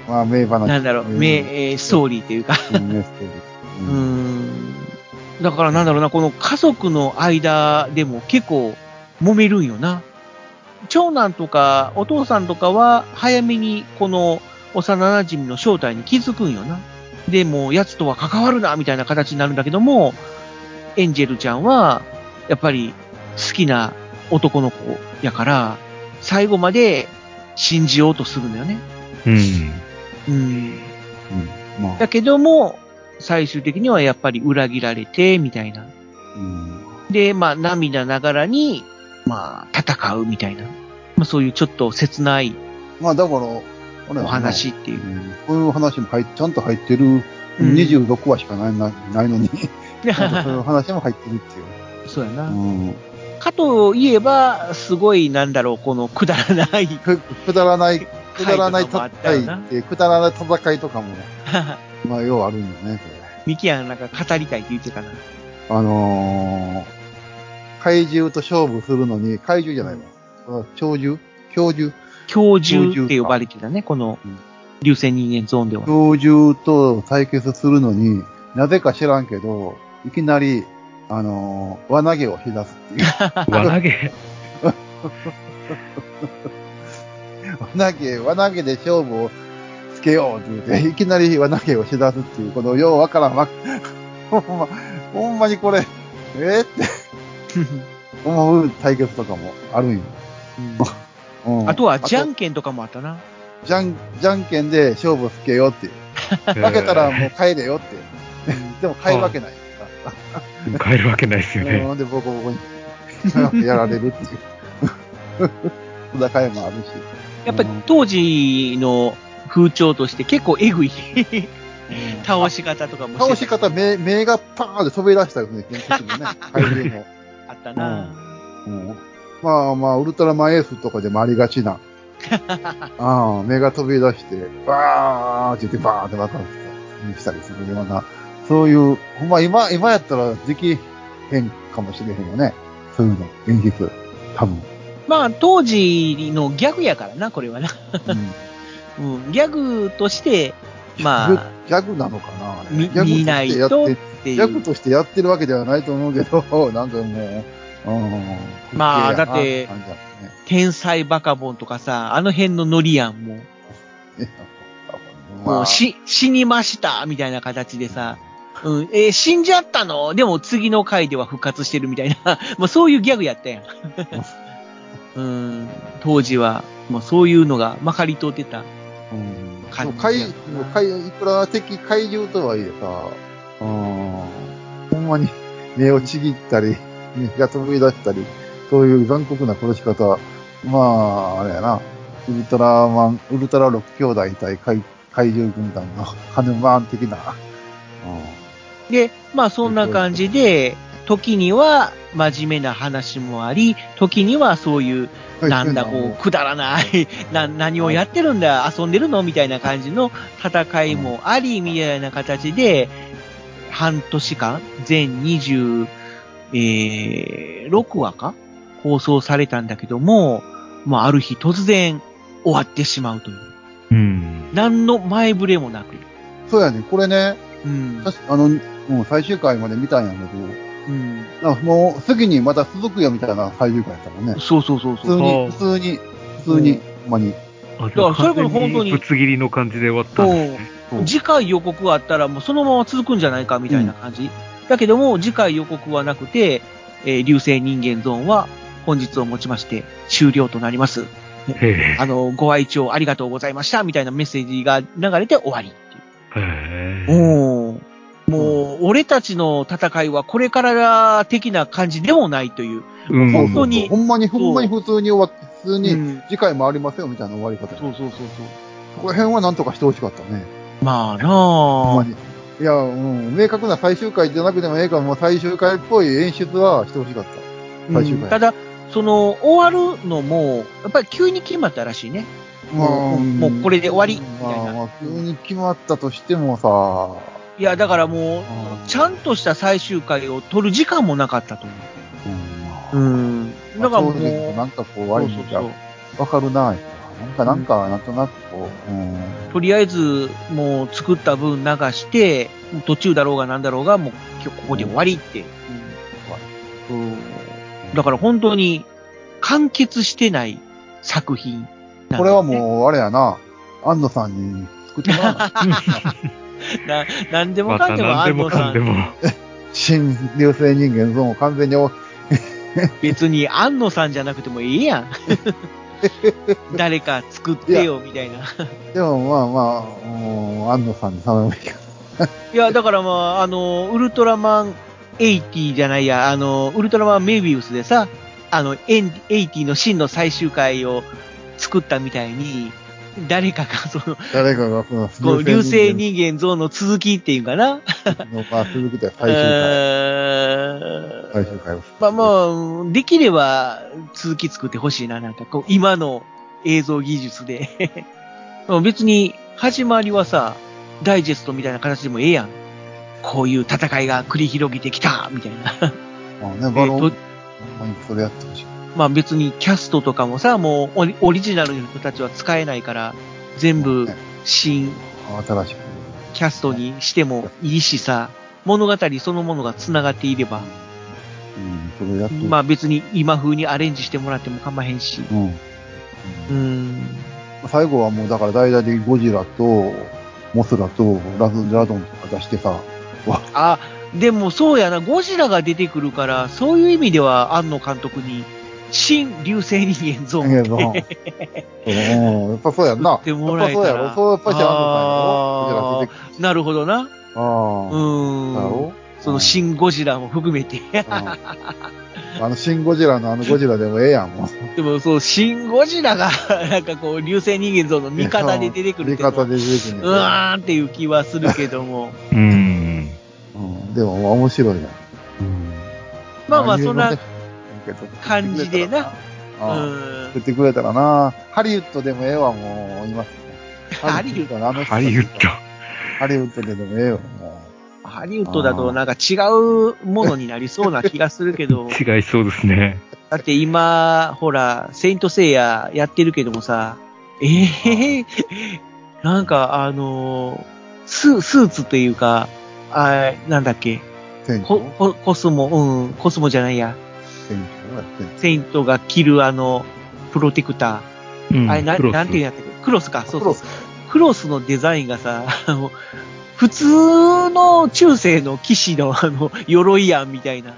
まあ、名話。なんだろう、うん名、えーストーリーというか、うん名ストーリー。うーん。だからなんだろうな、この家族の間でも結構揉めるんよな。長男とかお父さんとかは早めにこの幼馴染の正体に気づくんよな。で、もう奴とは関わるな、みたいな形になるんだけども、エンジェルちゃんは、やっぱり好きな男の子やから、最後まで信じようとするんだよね。うん。うん。うん。まあだ、けども、最終的にはやっぱり裏切られて、みたいな。うん。で、まあ、涙ながらに、まあ、戦うみたいな。まあ、そういうちょっと切ないまあ、だから、お話っていうう。んこういう話も入っちゃんと入ってる、うん26話しかないなないのに、そういう話も入ってるっていう。そうやな。うん。かといえば、すごい、なんだろう、このくだらない。くくだらない、くだらない戦いくだらない戦いとかも、まあ、ようあるんよね、こミキヤンなんか語りたいって言ってたな。れ。あのー、怪獣と勝負するのに、怪獣じゃないわ。あ鳥獣？恐獣教授って呼ばれてたね、このうん、流星人間ゾーンでは。鳥獣と対決するのに、なぜか知らんけど、いきなり、あのー、輪投げをし出すっていう。輪投げ？輪投げ、輪投げで勝負をつけようって言って、いきなり輪投げをし出すっていう、このようわからんわ、ほんま、ほんまにこれ、え？ー、って思う対決とかもあるんよ。うんあとは、じゃあんけんとかもあったな。じゃん、じゃんけんで勝負をつけようっていう。負けたらもう帰れよって。でも帰るわけないか変えるわけないですよら。ね。うんで、ボコボコに やられるっていう。戦いもあるし。やっぱり当時の風潮として結構エグい倒し方とかも倒し方、目、目がパーンって飛び出したよね、建設のね。怪獣の。あったな。うんまあまあ、ウルトラマンエースとかでもありがちな。ああ、目が飛び出して、バーンって言ってバーンって分かったしたりするような、そういう、ほんま今、今やったらできへんかもしれへんよね。そういうの、演出。多分。まあ、当時のギャグやからな、これはな。うん。うん、ギャグとして、まあ、ギャグなのかなギャグ見ないとっていギャグう。としてやってるわけではないと思うけど、なんかもう、うん。まあだってね天才バカボンとかさ、あの辺のノリやん、もう。もう、し、死にましたみたいな形でさ、うん、えー死んじゃったの？でも次の回では復活してるみたいな、まあそういうギャグやったやん。うん、当時は、まあそういうのがまかり通ってた。うん。感じ怪やな。怪いくら敵怪獣とはいえさ、うん、ほんまに 目をちぎったり、目が飛び出したり、そういう残酷な殺し方、まあ、あれやな、ウルトラマン、ウルトラ6兄弟対怪怪獣軍団のハヌマーン的な、で、まあそんな感じで、時には真面目な話もあり、時にはそういううん、なんだこう、くだらない、な、何をやってるんだ、遊んでるのみたいな感じの戦いもあり、みたいな形で、半年間、全26、えー、6話か放送されたんだけども、まあ、ある日突然終わってしまうという。うん。何の前触れもなく。そうやね、これね、うん。あの、もう最終回まで見たんやけど、うん。なんかもう次にまた続くよみたいな最終回やったもんね。そうそうそうそう。普通に、あー普通に、普通に、ほんまに。あ、だからそれこそ本当にぶつ切りの感じで終わったんですね。うん次回予告があったらもうそのまま続くんじゃないかみたいな感じ。だけども、次回予告はなくて、えー流星人間ゾーンは本日をもちまして終了となります。へあの、ご愛聴ありがとうございました、みたいなメッセージが流れて終わりっていう。え。へえ。おーもう、俺たちの戦いはこれから的な感じでもないという。うん。本当にほんまに、ほんまに普通に終わって、普通にうん次回もありますよみたいな終わり方。そうそうそうそう。そこら辺はなんとかしてほしかったね。まあなあほんまに。いや、うん、明確な最終回じゃなくてもええから、もう最終回っぽい演出はしてほしかった。最終回。うんただ、その、終わるのも、やっぱり急に決まったらしいね。もうもうこれで終わりみたいなまあまあ、急に決まったとしてもさ、いや、だからもう、うん。ちゃんとした最終回を取る時間もなかったと思う。うん。まあだからもう、なんかこう、あれ見たそうそうそう。わかるな、な。んか、なんか、なんとなくこう、うん。とりあえず、もう作った分流して、途中だろうがなんだろうが、もう今日ここで終わりって。うん。うん。だから本当に完結してない作品ね、これはもう、あれやな、安野さんに作ってもらわ な な、なんでもかんでも安野さん、かんでも。新流星人間ゾーンを完全にお、別に安野さんじゃなくてもいいやん。誰か作ってよ、みたいな。でもまあまあ、もう安野さんに頼むべきか。いや、だからまあ、あの、ウルトラマン80じゃないや、あの、ウルトラマンメビウスでさ、あの、エン80の真の最終回を作ったみたいに、誰かがその、誰かがこのこう、流星人人間像の続きっていうかな。まあ、続けて最終回。えー最終回を。まあまあ、できれば続き作ってほしいな、なんかこう、今の映像技術で。別に、始まりはさ、ダイジェストみたいな形でもええやん。こういう戦いが繰り広げてきた、みたいな。まあね、バロン、それやってほしい。まあ別にキャストとかもさ、もうオリジナルの人たちは使えないから、全部ね新新しく。キャストにしてもいいしさ、物語そのものが繋がっていれば、うん、それや。まあ別に今風にアレンジしてもらっても構へんし。うん。うーん。最後はもうだから代々でゴジラと、モスラとラズ、ラドンとか出してさ、あ、でもそうやな、ゴジラが出てくるから、そういう意味では、庵野監督に、新流星人間ゾーンだけど、うん、やっぱそうやんな。やっってもらぱそうやえたらろ。そうやっぱしあんの。なるほどな。ああ。うだーん。ろ？その新ゴジラも含めて。うんあの、シン・ゴジラのあのゴジラでもええやん、もう。でも、そう、新ゴジラが、なんかこう、流星人間像の味方で出てくる味方で出てくるんうやわーんっていう気はするけども。うん。うん。でも、面白いやん。うん。まあまあ、そんな感じでな。う。うん。ってくれたらな。ハリウッドでもええわ、もう、今。ハリウッドあの人ハリウッド。ハリウッドででもええわ、もハリウッドだとなんか違うものになりそうな気がするけど、違いそうですね。だって今、ほら、セイントセイヤやってるけどもさ、ええなんかあのス、スーツっていうか、あなんだっけ、コ長ココスモ、うん、コスモじゃないや、セイントが着るあの、プロテクター。うんあれ、ななんていうんやったっけ？クロスか、そうそうクロ。スのデザインがさ、あの、普通の中世の騎士のあの、鎧やんみたいな。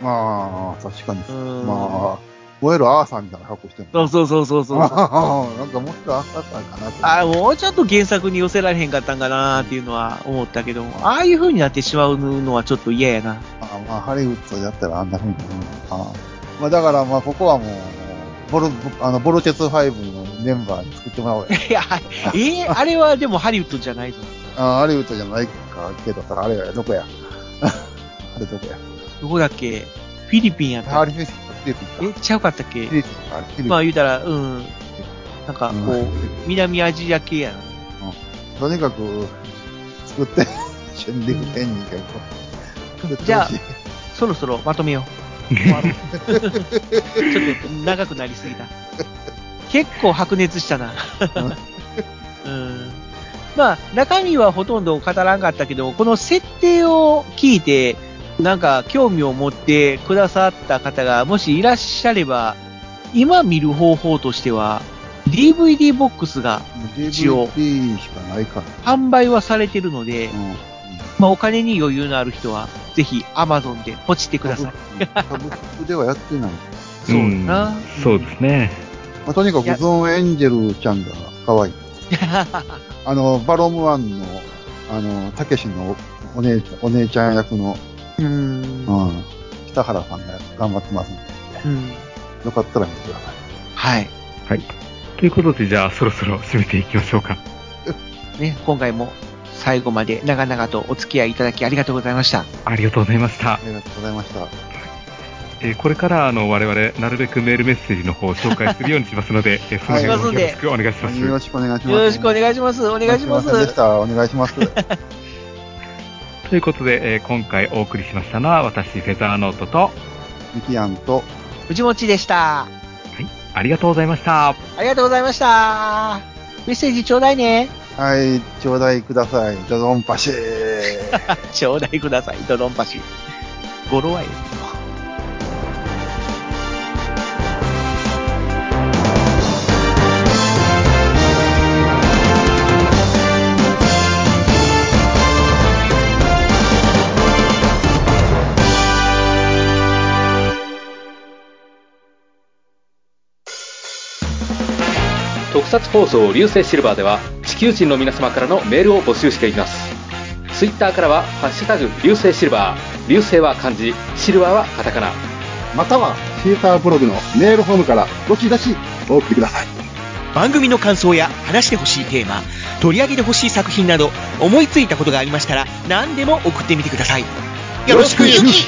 まあ、確かに。うんまあ、燃えるアーサーみたいな格好してるそうそうそうそうそう。ああなんかもっとアーサーかなと。あもうちょっと原作に寄せられへんかったんかなっていうのは思ったけども、ああいう風になってしまうのはちょっと嫌やな。あまあ、ハリウッドだったらあんな風になるのかな。まあ、だから、まあ、ここはもう、ボル、あの、ボルチェツ5のメンバーに作ってもらおうや。いや、えーあれはでもハリウッドじゃないぞ。あハリウッドじゃないかけどさ、あれや、どこや？あれどこや？どこだっけ？フィリピンやったハリフィリピンか。え、ちゃうかったっけ？フィリピンか、まあ言うたら、うん。なんかこう、うん南アジア系やな。とにかく、作って、一緒にできてんねんけど。作ってほしいじゃあそろそろまとめよう。終わろうちょっと長くなりすぎた。結構白熱したな。うん。まあ、中身はほとんど語らんかったけど、この設定を聞いて、なんか興味を持ってくださった方がもしいらっしゃれば、今見る方法としては、DVD ボックスが一応。販売はされてるので、うん。まあお金に余裕のある人はぜひ Amazon でポチってください。サブスクではやってない。そうだなうんそうですね。まあ、とにかくゾーンエンジェルちゃんが可愛い。あの、バロムワンの、あの、たけしのお姉ちゃん、お姉ちゃん役の、うん。うん、北原さんが頑張ってますんで、うん。よかったら見てください。はい。はい。ということで、じゃあそろそろ締めていきましょうか。ね、今回も最後まで長々とお付き合いいただきありがとうございました。ありがとうございましたあ。りがとうございました。えーこれからあの我々、なるべくメールメッセージの方を紹介するようにしますので、えーその辺もよろしくお願いします。よろしくお願いします。よろしくお願いします。お願いします。お願いします。ということで、えー今回お送りしましたのは私、フェザーノートと、ミキアンと、藤持でした。ありがとうございました。ありがとうございました。メッセージちょうだいね。はい、ちょうだいください。ドドンパシー。ちょうだいください。ドロンパシー。語呂はよ。特撮放送流星シルバーでは地球人の皆様からのメールを募集しています。ツイッターからは「ハッシュタグ流星シルバー」流星は漢字シルバーはカタカナ。またはシーターブログのメールフォームからどしどしお送りください。番組の感想や話してほしいテーマ取り上げてほしい作品など思いついたことがありましたら何でも送ってみてください。よろしく。ゆき